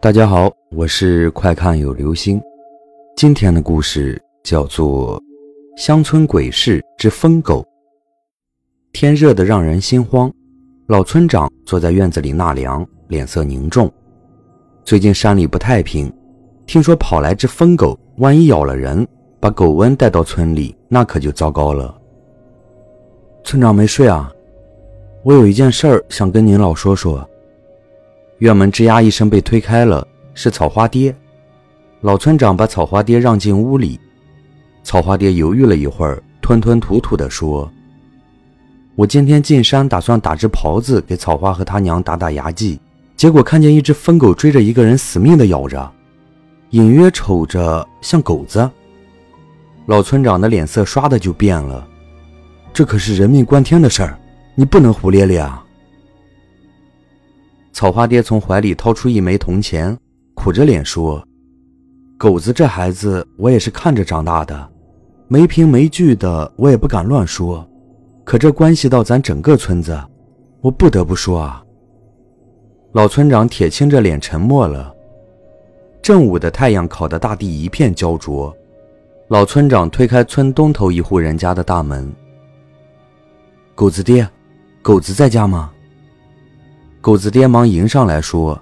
大家好，我是快看有流星。今天的故事叫做《乡村鬼市之疯狗》。天热得让人心慌，老村长坐在院子里纳凉，脸色凝重。最近山里不太平，听说跑来只疯狗，万一咬了人，把狗瘟带到村里，那可就糟糕了。村长没睡啊？我有一件事儿想跟您老说说。院门吱呀一声被推开了，是草花爹。老村长把草花爹让进屋里。草花爹犹豫了一会儿，吞吞吐吐地说：“我今天进山，打算打只狍子给草花和他娘打打牙祭，结果看见一只疯狗追着一个人死命地咬着，隐约瞅着像狗子。”老村长的脸色唰的就变了。这可是人命关天的事儿，你不能胡咧咧啊！草花爹从怀里掏出一枚铜钱，苦着脸说：“狗子这孩子，我也是看着长大的，没凭没据的，我也不敢乱说。可这关系到咱整个村子，我不得不说啊。”老村长铁青着脸沉默了。正午的太阳烤得大地一片焦灼。老村长推开村东头一户人家的大门：“狗子爹，狗子在家吗？”狗子爹忙迎上来说：“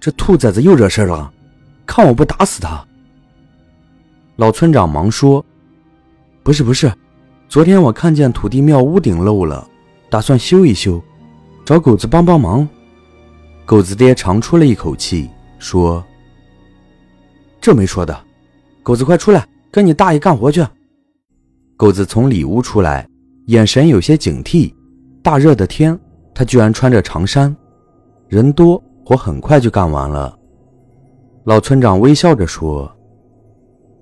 这兔崽子又惹事了，看我不打死他！”老村长忙说：“不是不是，昨天我看见土地庙屋顶漏了，打算修一修，找狗子帮帮忙。”狗子爹长出了一口气，说：“这没说的，狗子快出来，跟你大爷干活去。”狗子从里屋出来，眼神有些警惕。大热的天。他居然穿着长衫，人多活很快就干完了。老村长微笑着说：“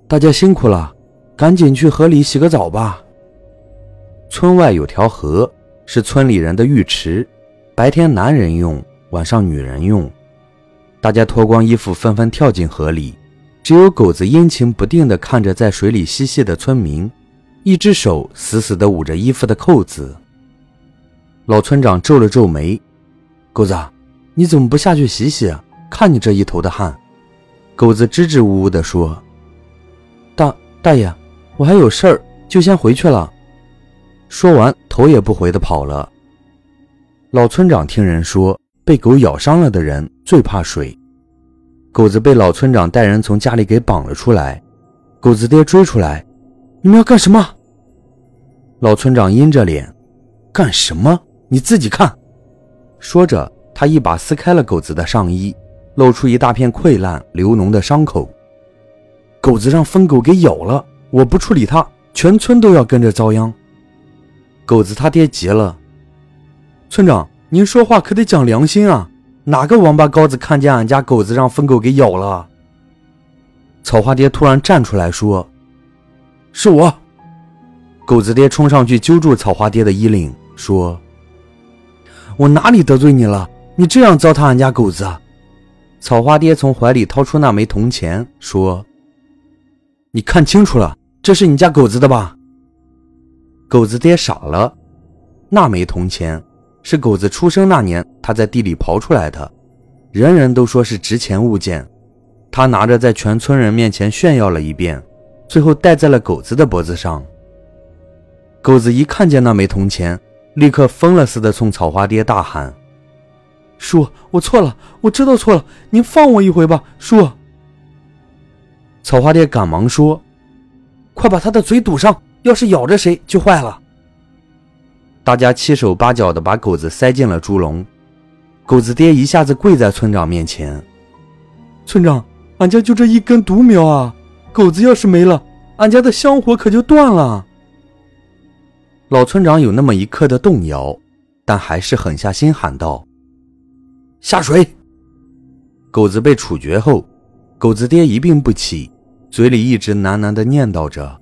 大家辛苦了，赶紧去河里洗个澡吧。”村外有条河，是村里人的浴池，白天男人用，晚上女人用。大家脱光衣服，纷纷跳进河里，只有狗子阴晴不定地看着在水里嬉戏的村民，一只手死死地捂着衣服的扣子。老村长皱了皱眉：“狗子，你怎么不下去洗洗？看你这一头的汗。”狗子支支吾吾地说：“大大爷，我还有事儿，就先回去了。”说完，头也不回地跑了。老村长听人说，被狗咬伤了的人最怕水。狗子被老村长带人从家里给绑了出来。狗子爹追出来：“你们要干什么？”老村长阴着脸：“干什么？”你自己看，说着，他一把撕开了狗子的上衣，露出一大片溃烂流脓的伤口。狗子让疯狗给咬了，我不处理他，全村都要跟着遭殃。狗子他爹急了：“村长，您说话可得讲良心啊！哪个王八羔子看见俺家狗子让疯狗给咬了？”草花爹突然站出来说：“是我。”狗子爹冲上去揪住草花爹的衣领，说。我哪里得罪你了？你这样糟蹋俺家狗子！草花爹从怀里掏出那枚铜钱，说：“你看清楚了，这是你家狗子的吧？”狗子爹傻了。那枚铜钱是狗子出生那年他在地里刨出来的，人人都说是值钱物件。他拿着在全村人面前炫耀了一遍，最后戴在了狗子的脖子上。狗子一看见那枚铜钱。立刻疯了似的冲草花爹大喊：“叔，我错了，我知道错了，您放我一回吧，叔。”草花爹赶忙说：“快把他的嘴堵上，要是咬着谁就坏了。”大家七手八脚的把狗子塞进了猪笼，狗子爹一下子跪在村长面前：“村长，俺家就这一根独苗啊，狗子要是没了，俺家的香火可就断了。”老村长有那么一刻的动摇，但还是狠下心喊道：“下水！”狗子被处决后，狗子爹一病不起，嘴里一直喃喃地念叨着：“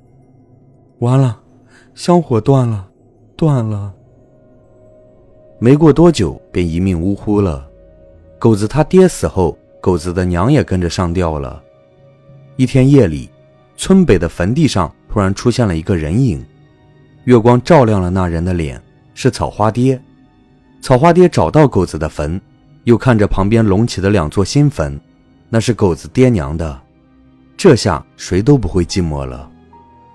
完了，香火断了，断了。”没过多久，便一命呜呼了。狗子他爹死后，狗子的娘也跟着上吊了。一天夜里，村北的坟地上突然出现了一个人影。月光照亮了那人的脸，是草花爹。草花爹找到狗子的坟，又看着旁边隆起的两座新坟，那是狗子爹娘的。这下谁都不会寂寞了。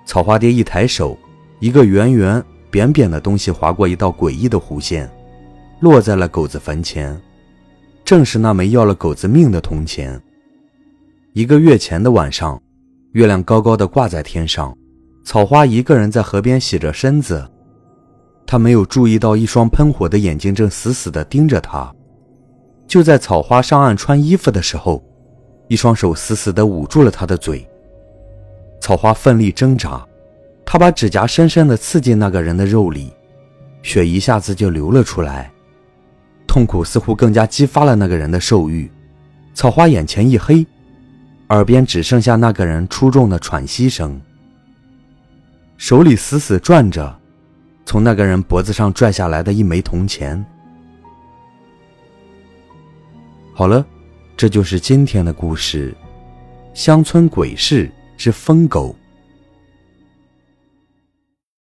草花爹一抬手，一个圆圆扁扁的东西划过一道诡异的弧线，落在了狗子坟前，正是那枚要了狗子命的铜钱。一个月前的晚上，月亮高高的挂在天上，草花一个人在河边洗着身子，他没有注意到一双喷火的眼睛正死死地盯着他。就在草花上岸穿衣服的时候。一双手死死地捂住了他的嘴。草花奋力挣扎，他把指甲深深地刺进那个人的肉里，血一下子就流了出来。痛苦似乎更加激发了那个人的兽欲。草花眼前一黑，耳边只剩下那个人出众的喘息声。手里死死攥着从那个人脖子上拽下来的一枚铜钱。好了。这就是今天的故事，《乡村鬼市之疯狗》。